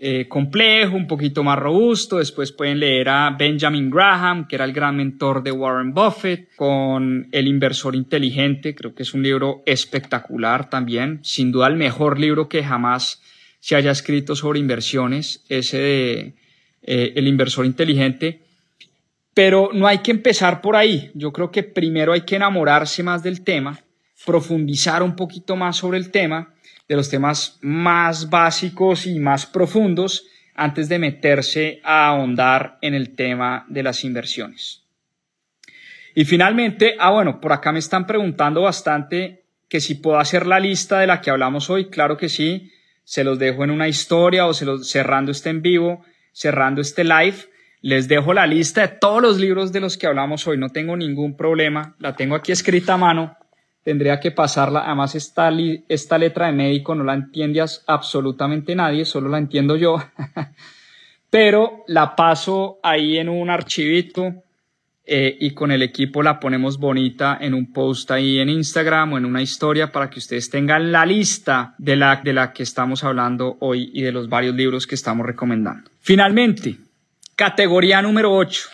eh, complejo, un poquito más robusto. Después pueden leer a Benjamin Graham, que era el gran mentor de Warren Buffett, con El inversor inteligente. Creo que es un libro espectacular también. Sin duda el mejor libro que jamás se haya escrito sobre inversiones, ese de eh, El inversor inteligente. Pero no hay que empezar por ahí. Yo creo que primero hay que enamorarse más del tema, profundizar un poquito más sobre el tema de los temas más básicos y más profundos antes de meterse a ahondar en el tema de las inversiones. Y finalmente, ah bueno, por acá me están preguntando bastante que si puedo hacer la lista de la que hablamos hoy, claro que sí, se los dejo en una historia o se los cerrando este en vivo, cerrando este live, les dejo la lista de todos los libros de los que hablamos hoy, no tengo ningún problema, la tengo aquí escrita a mano tendría que pasarla. Además, esta, esta letra de médico no la entiende absolutamente nadie, solo la entiendo yo. Pero la paso ahí en un archivito eh, y con el equipo la ponemos bonita en un post ahí en Instagram o en una historia para que ustedes tengan la lista de la, de la que estamos hablando hoy y de los varios libros que estamos recomendando. Finalmente, categoría número 8.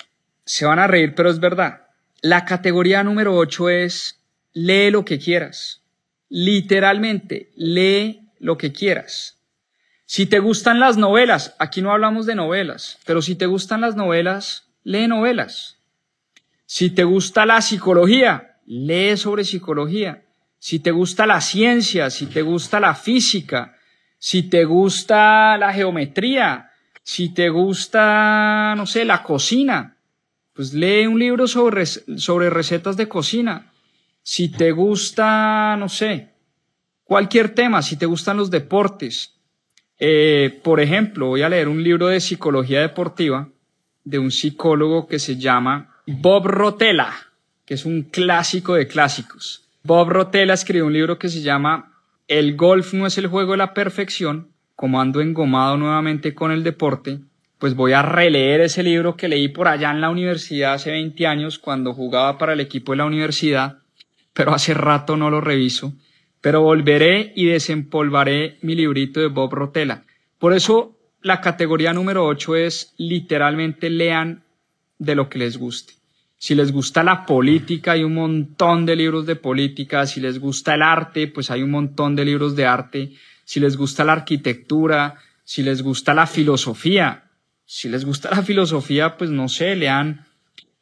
Se van a reír, pero es verdad. La categoría número 8 es lee lo que quieras. Literalmente, lee lo que quieras. Si te gustan las novelas, aquí no hablamos de novelas, pero si te gustan las novelas, lee novelas. Si te gusta la psicología, lee sobre psicología. Si te gusta la ciencia, si te gusta la física, si te gusta la geometría, si te gusta, no sé, la cocina, pues lee un libro sobre, sobre recetas de cocina si te gusta, no sé, cualquier tema, si te gustan los deportes. Eh, por ejemplo, voy a leer un libro de psicología deportiva de un psicólogo que se llama Bob Rotella, que es un clásico de clásicos. Bob Rotella escribió un libro que se llama El golf no es el juego de la perfección, como ando engomado nuevamente con el deporte, pues voy a releer ese libro que leí por allá en la universidad hace 20 años cuando jugaba para el equipo de la universidad pero hace rato no lo reviso. Pero volveré y desempolvaré mi librito de Bob Rotella. Por eso la categoría número 8 es literalmente lean de lo que les guste. Si les gusta la política, hay un montón de libros de política. Si les gusta el arte, pues hay un montón de libros de arte. Si les gusta la arquitectura, si les gusta la filosofía, si les gusta la filosofía, pues no sé, lean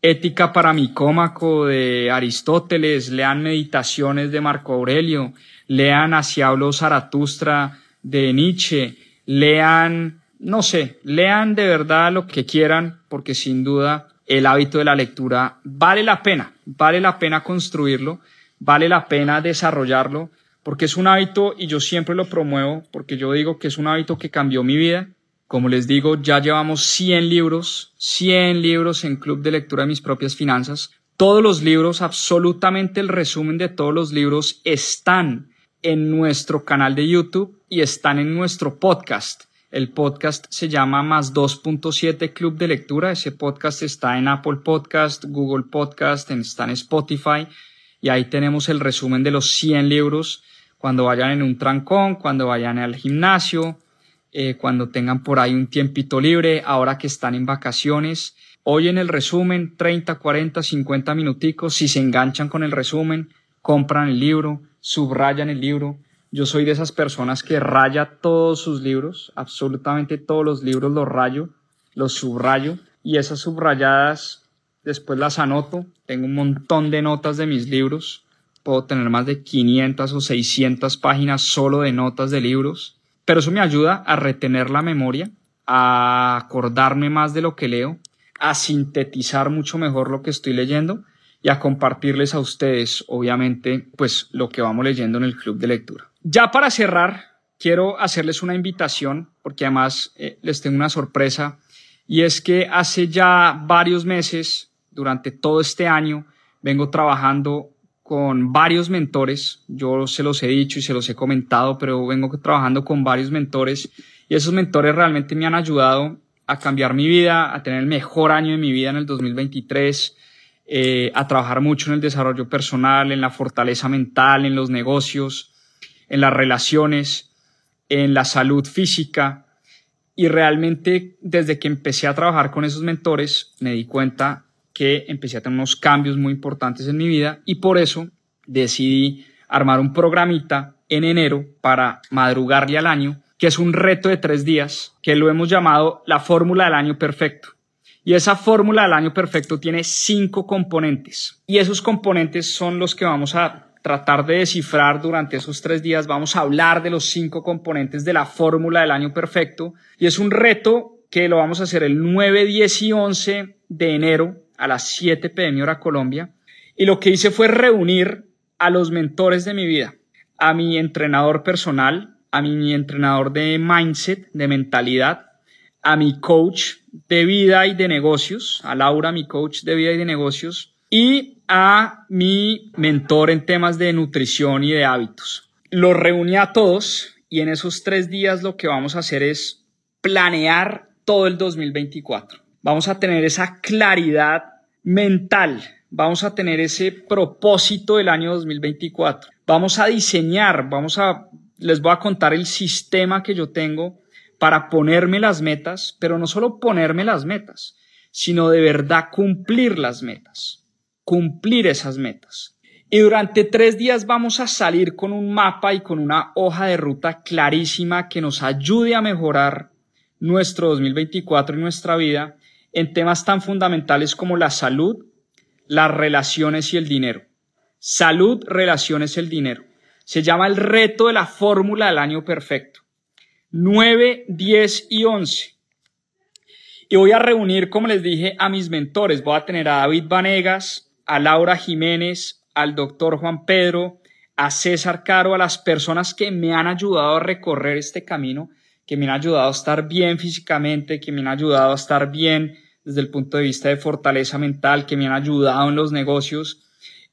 Ética para Micómaco de Aristóteles, lean Meditaciones de Marco Aurelio, lean Hacia habló Zaratustra de Nietzsche, lean, no sé, lean de verdad lo que quieran, porque sin duda el hábito de la lectura vale la pena, vale la pena construirlo, vale la pena desarrollarlo, porque es un hábito y yo siempre lo promuevo, porque yo digo que es un hábito que cambió mi vida como les digo, ya llevamos 100 libros, 100 libros en Club de Lectura de mis propias finanzas. Todos los libros, absolutamente el resumen de todos los libros están en nuestro canal de YouTube y están en nuestro podcast. El podcast se llama Más 2.7 Club de Lectura. Ese podcast está en Apple Podcast, Google Podcast, está en Spotify. Y ahí tenemos el resumen de los 100 libros cuando vayan en un trancón, cuando vayan al gimnasio, eh, cuando tengan por ahí un tiempito libre, ahora que están en vacaciones. Hoy en el resumen, 30, 40, 50 minuticos, si se enganchan con el resumen, compran el libro, subrayan el libro. Yo soy de esas personas que raya todos sus libros, absolutamente todos los libros los rayo, los subrayo y esas subrayadas después las anoto. Tengo un montón de notas de mis libros. Puedo tener más de 500 o 600 páginas solo de notas de libros. Pero eso me ayuda a retener la memoria, a acordarme más de lo que leo, a sintetizar mucho mejor lo que estoy leyendo y a compartirles a ustedes, obviamente, pues lo que vamos leyendo en el club de lectura. Ya para cerrar, quiero hacerles una invitación, porque además eh, les tengo una sorpresa, y es que hace ya varios meses, durante todo este año, vengo trabajando con varios mentores. Yo se los he dicho y se los he comentado, pero vengo trabajando con varios mentores y esos mentores realmente me han ayudado a cambiar mi vida, a tener el mejor año de mi vida en el 2023, eh, a trabajar mucho en el desarrollo personal, en la fortaleza mental, en los negocios, en las relaciones, en la salud física. Y realmente desde que empecé a trabajar con esos mentores me di cuenta que empecé a tener unos cambios muy importantes en mi vida y por eso decidí armar un programita en enero para madrugarle al año, que es un reto de tres días, que lo hemos llamado la fórmula del año perfecto. Y esa fórmula del año perfecto tiene cinco componentes. Y esos componentes son los que vamos a tratar de descifrar durante esos tres días. Vamos a hablar de los cinco componentes de la fórmula del año perfecto. Y es un reto que lo vamos a hacer el 9, 10 y 11 de enero a las 7 pm hora Colombia. Y lo que hice fue reunir a los mentores de mi vida, a mi entrenador personal, a mi entrenador de mindset, de mentalidad, a mi coach de vida y de negocios, a Laura, mi coach de vida y de negocios, y a mi mentor en temas de nutrición y de hábitos. Los reuní a todos y en esos tres días lo que vamos a hacer es planear todo el 2024 vamos a tener esa claridad mental, vamos a tener ese propósito del año 2024, vamos a diseñar, vamos a, les voy a contar el sistema que yo tengo para ponerme las metas, pero no solo ponerme las metas, sino de verdad cumplir las metas, cumplir esas metas. Y durante tres días vamos a salir con un mapa y con una hoja de ruta clarísima que nos ayude a mejorar nuestro 2024 y nuestra vida en temas tan fundamentales como la salud, las relaciones y el dinero. Salud, relaciones, el dinero. Se llama el reto de la fórmula del año perfecto. 9, 10 y 11. Y voy a reunir, como les dije, a mis mentores. Voy a tener a David Vanegas, a Laura Jiménez, al doctor Juan Pedro, a César Caro, a las personas que me han ayudado a recorrer este camino, que me han ayudado a estar bien físicamente, que me han ayudado a estar bien desde el punto de vista de fortaleza mental, que me han ayudado en los negocios.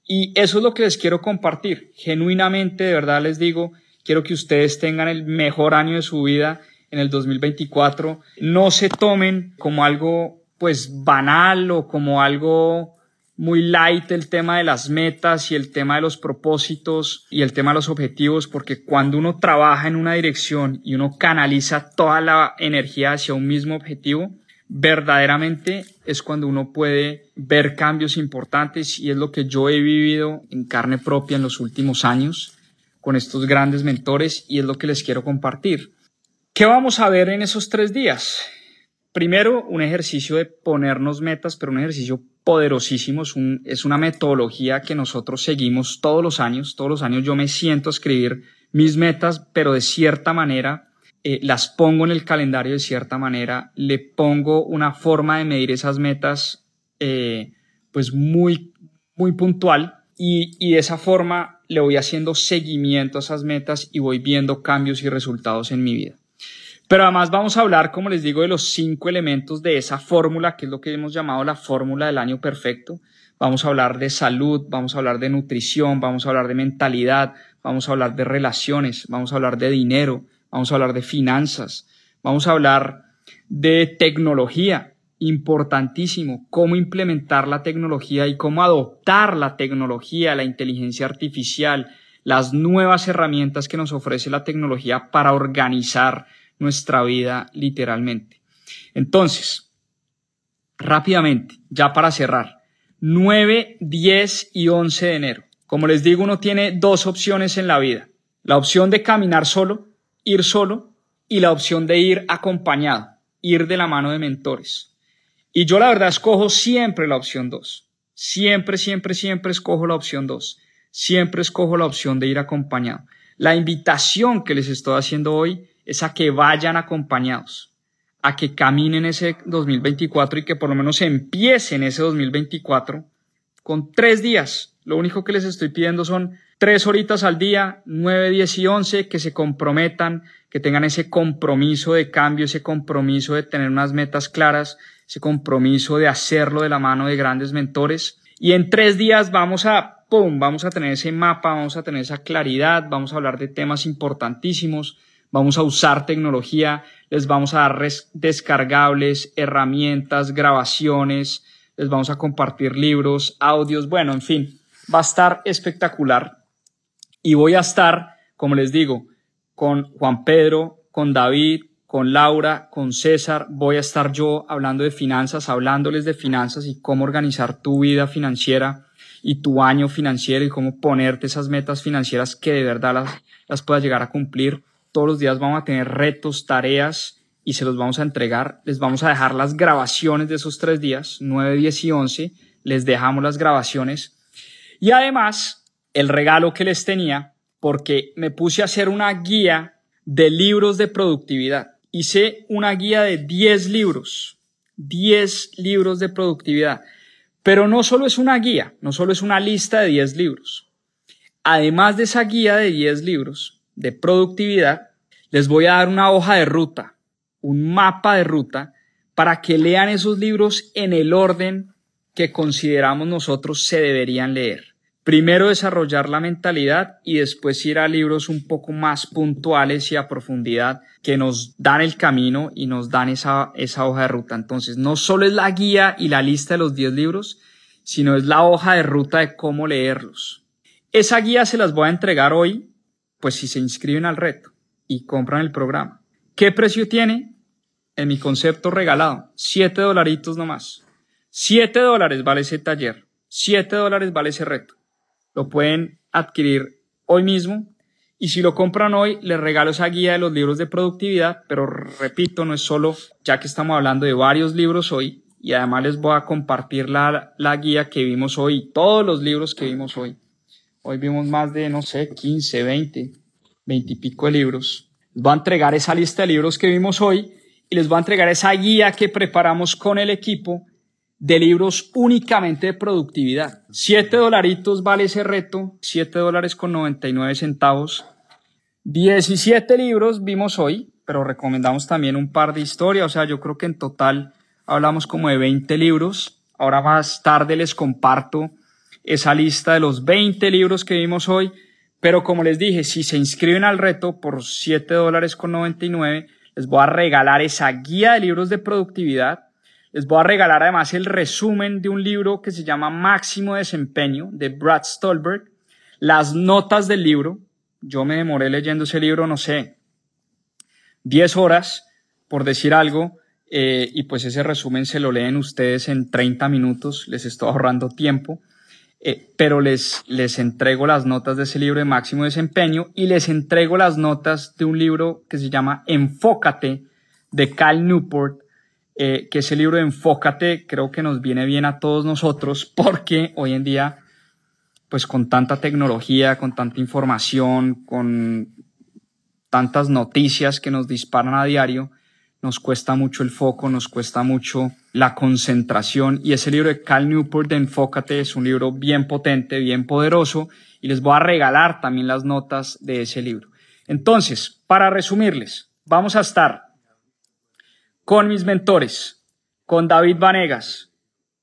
Y eso es lo que les quiero compartir. Genuinamente, de verdad les digo, quiero que ustedes tengan el mejor año de su vida en el 2024. No se tomen como algo pues banal o como algo muy light el tema de las metas y el tema de los propósitos y el tema de los objetivos, porque cuando uno trabaja en una dirección y uno canaliza toda la energía hacia un mismo objetivo, verdaderamente es cuando uno puede ver cambios importantes y es lo que yo he vivido en carne propia en los últimos años con estos grandes mentores y es lo que les quiero compartir. ¿Qué vamos a ver en esos tres días? Primero, un ejercicio de ponernos metas, pero un ejercicio poderosísimo. Es, una metodología que nosotros seguimos todos los años. Todos los años yo me siento a escribir mis metas, pero de cierta manera eh, las pongo en el calendario de cierta manera, le pongo una forma de medir esas metas eh, pues muy, muy puntual y, y de esa forma le voy haciendo seguimiento a esas metas y voy viendo cambios y resultados en mi vida. Pero además vamos a hablar, como les digo, de los cinco elementos de esa fórmula, que es lo que hemos llamado la fórmula del año perfecto. Vamos a hablar de salud, vamos a hablar de nutrición, vamos a hablar de mentalidad, vamos a hablar de relaciones, vamos a hablar de dinero, vamos a hablar de finanzas, vamos a hablar de tecnología, importantísimo, cómo implementar la tecnología y cómo adoptar la tecnología, la inteligencia artificial, las nuevas herramientas que nos ofrece la tecnología para organizar nuestra vida literalmente. Entonces, rápidamente, ya para cerrar, 9, 10 y 11 de enero. Como les digo, uno tiene dos opciones en la vida. La opción de caminar solo ir solo y la opción de ir acompañado, ir de la mano de mentores. Y yo la verdad escojo siempre la opción 2. Siempre, siempre, siempre escojo la opción 2. Siempre escojo la opción de ir acompañado. La invitación que les estoy haciendo hoy es a que vayan acompañados, a que caminen ese 2024 y que por lo menos empiecen ese 2024 con tres días. Lo único que les estoy pidiendo son tres horitas al día, nueve, diez y once, que se comprometan, que tengan ese compromiso de cambio, ese compromiso de tener unas metas claras, ese compromiso de hacerlo de la mano de grandes mentores Y en tres días vamos a, ¡pum!, vamos a tener ese mapa, vamos a tener esa claridad, vamos a hablar de temas importantísimos, vamos a usar tecnología, les vamos a dar descargables, herramientas, grabaciones, les vamos a compartir libros, audios, bueno, en fin, va a estar espectacular. Y voy a estar, como les digo, con Juan Pedro, con David, con Laura, con César, voy a estar yo hablando de finanzas, hablándoles de finanzas y cómo organizar tu vida financiera y tu año financiero y cómo ponerte esas metas financieras que de verdad las, las puedas llegar a cumplir. Todos los días vamos a tener retos, tareas y se los vamos a entregar. Les vamos a dejar las grabaciones de esos tres días, 9, 10 y 11. Les dejamos las grabaciones. Y además, el regalo que les tenía, porque me puse a hacer una guía de libros de productividad. Hice una guía de 10 libros, 10 libros de productividad. Pero no solo es una guía, no solo es una lista de 10 libros. Además de esa guía de 10 libros de productividad, les voy a dar una hoja de ruta, un mapa de ruta, para que lean esos libros en el orden que consideramos nosotros se deberían leer primero desarrollar la mentalidad y después ir a libros un poco más puntuales y a profundidad que nos dan el camino y nos dan esa, esa hoja de ruta. Entonces, no solo es la guía y la lista de los 10 libros, sino es la hoja de ruta de cómo leerlos. Esa guía se las voy a entregar hoy, pues si se inscriben al reto y compran el programa. ¿Qué precio tiene? En mi concepto regalado, 7 dolaritos nomás. 7 dólares vale ese taller. 7 dólares vale ese reto lo pueden adquirir hoy mismo. Y si lo compran hoy, les regalo esa guía de los libros de productividad, pero repito, no es solo, ya que estamos hablando de varios libros hoy, y además les voy a compartir la, la guía que vimos hoy, todos los libros que vimos hoy. Hoy vimos más de, no sé, 15, 20, 20 y pico de libros. Les voy a entregar esa lista de libros que vimos hoy y les voy a entregar esa guía que preparamos con el equipo de libros únicamente de productividad. Siete dolaritos vale ese reto, siete dólares con 99 centavos. 17 libros vimos hoy, pero recomendamos también un par de historias, o sea, yo creo que en total hablamos como de 20 libros. Ahora más tarde les comparto esa lista de los 20 libros que vimos hoy, pero como les dije, si se inscriben al reto por 7 dólares con 99, les voy a regalar esa guía de libros de productividad les voy a regalar además el resumen de un libro que se llama Máximo Desempeño de Brad Stolberg, las notas del libro. Yo me demoré leyendo ese libro, no sé, 10 horas, por decir algo, eh, y pues ese resumen se lo leen ustedes en 30 minutos, les estoy ahorrando tiempo, eh, pero les, les entrego las notas de ese libro de máximo desempeño y les entrego las notas de un libro que se llama Enfócate de Cal Newport, eh, que ese libro de Enfócate creo que nos viene bien a todos nosotros porque hoy en día, pues con tanta tecnología, con tanta información, con tantas noticias que nos disparan a diario, nos cuesta mucho el foco, nos cuesta mucho la concentración y ese libro de Cal Newport de Enfócate es un libro bien potente, bien poderoso y les voy a regalar también las notas de ese libro. Entonces, para resumirles, vamos a estar con mis mentores, con David Vanegas,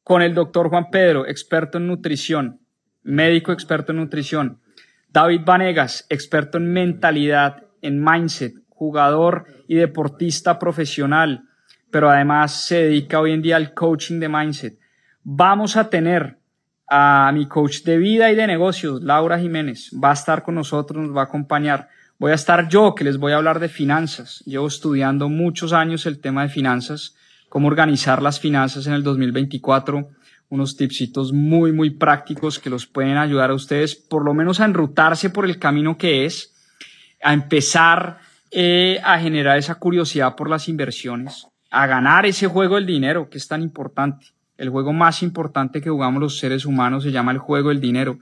con el doctor Juan Pedro, experto en nutrición, médico experto en nutrición, David Vanegas, experto en mentalidad, en mindset, jugador y deportista profesional, pero además se dedica hoy en día al coaching de mindset. Vamos a tener a mi coach de vida y de negocios, Laura Jiménez, va a estar con nosotros, nos va a acompañar. Voy a estar yo, que les voy a hablar de finanzas. Llevo estudiando muchos años el tema de finanzas, cómo organizar las finanzas en el 2024, unos tipsitos muy, muy prácticos que los pueden ayudar a ustedes, por lo menos a enrutarse por el camino que es, a empezar eh, a generar esa curiosidad por las inversiones, a ganar ese juego del dinero que es tan importante. El juego más importante que jugamos los seres humanos se llama el juego del dinero.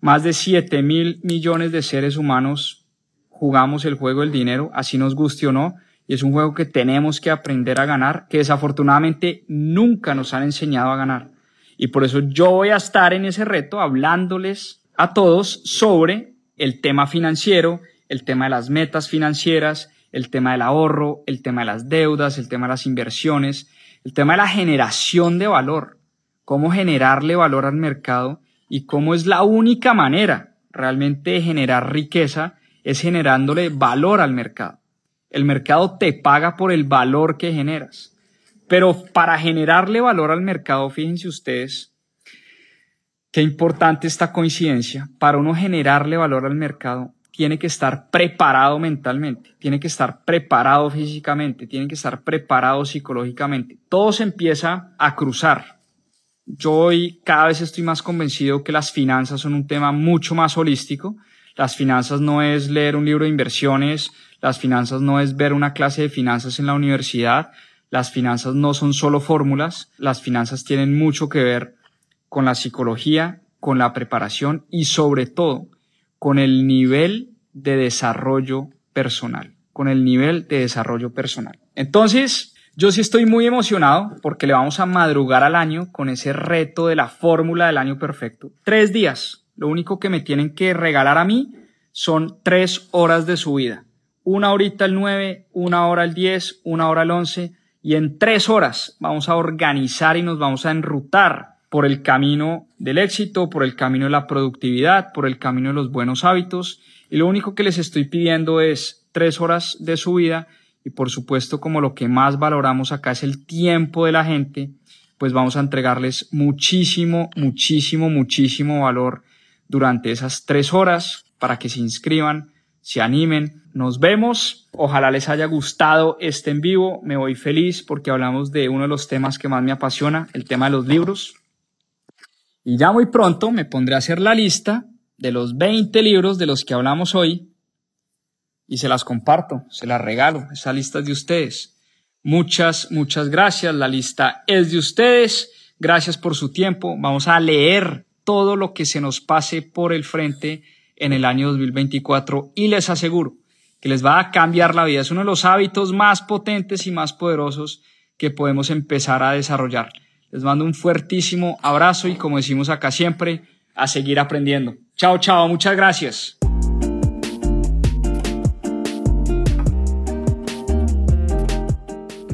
Más de 7 mil millones de seres humanos jugamos el juego del dinero, así nos guste o no, y es un juego que tenemos que aprender a ganar, que desafortunadamente nunca nos han enseñado a ganar. Y por eso yo voy a estar en ese reto hablándoles a todos sobre el tema financiero, el tema de las metas financieras, el tema del ahorro, el tema de las deudas, el tema de las inversiones, el tema de la generación de valor cómo generarle valor al mercado y cómo es la única manera realmente de generar riqueza es generándole valor al mercado. El mercado te paga por el valor que generas. Pero para generarle valor al mercado, fíjense ustedes, qué importante esta coincidencia. Para uno generarle valor al mercado, tiene que estar preparado mentalmente, tiene que estar preparado físicamente, tiene que estar preparado psicológicamente. Todo se empieza a cruzar. Yo hoy cada vez estoy más convencido que las finanzas son un tema mucho más holístico. Las finanzas no es leer un libro de inversiones, las finanzas no es ver una clase de finanzas en la universidad, las finanzas no son solo fórmulas, las finanzas tienen mucho que ver con la psicología, con la preparación y sobre todo con el nivel de desarrollo personal, con el nivel de desarrollo personal. Entonces, yo sí estoy muy emocionado porque le vamos a madrugar al año con ese reto de la fórmula del año perfecto. Tres días. Lo único que me tienen que regalar a mí son tres horas de su vida. Una horita al 9, una hora al 10, una hora al 11 y en tres horas vamos a organizar y nos vamos a enrutar por el camino del éxito, por el camino de la productividad, por el camino de los buenos hábitos. Y lo único que les estoy pidiendo es tres horas de su vida y por supuesto como lo que más valoramos acá es el tiempo de la gente, pues vamos a entregarles muchísimo, muchísimo, muchísimo valor durante esas tres horas para que se inscriban, se animen. Nos vemos. Ojalá les haya gustado este en vivo. Me voy feliz porque hablamos de uno de los temas que más me apasiona, el tema de los libros. Y ya muy pronto me pondré a hacer la lista de los 20 libros de los que hablamos hoy y se las comparto, se las regalo. Esa lista es de ustedes. Muchas, muchas gracias. La lista es de ustedes. Gracias por su tiempo. Vamos a leer todo lo que se nos pase por el frente en el año 2024 y les aseguro que les va a cambiar la vida. Es uno de los hábitos más potentes y más poderosos que podemos empezar a desarrollar. Les mando un fuertísimo abrazo y como decimos acá siempre, a seguir aprendiendo. Chao, chao, muchas gracias.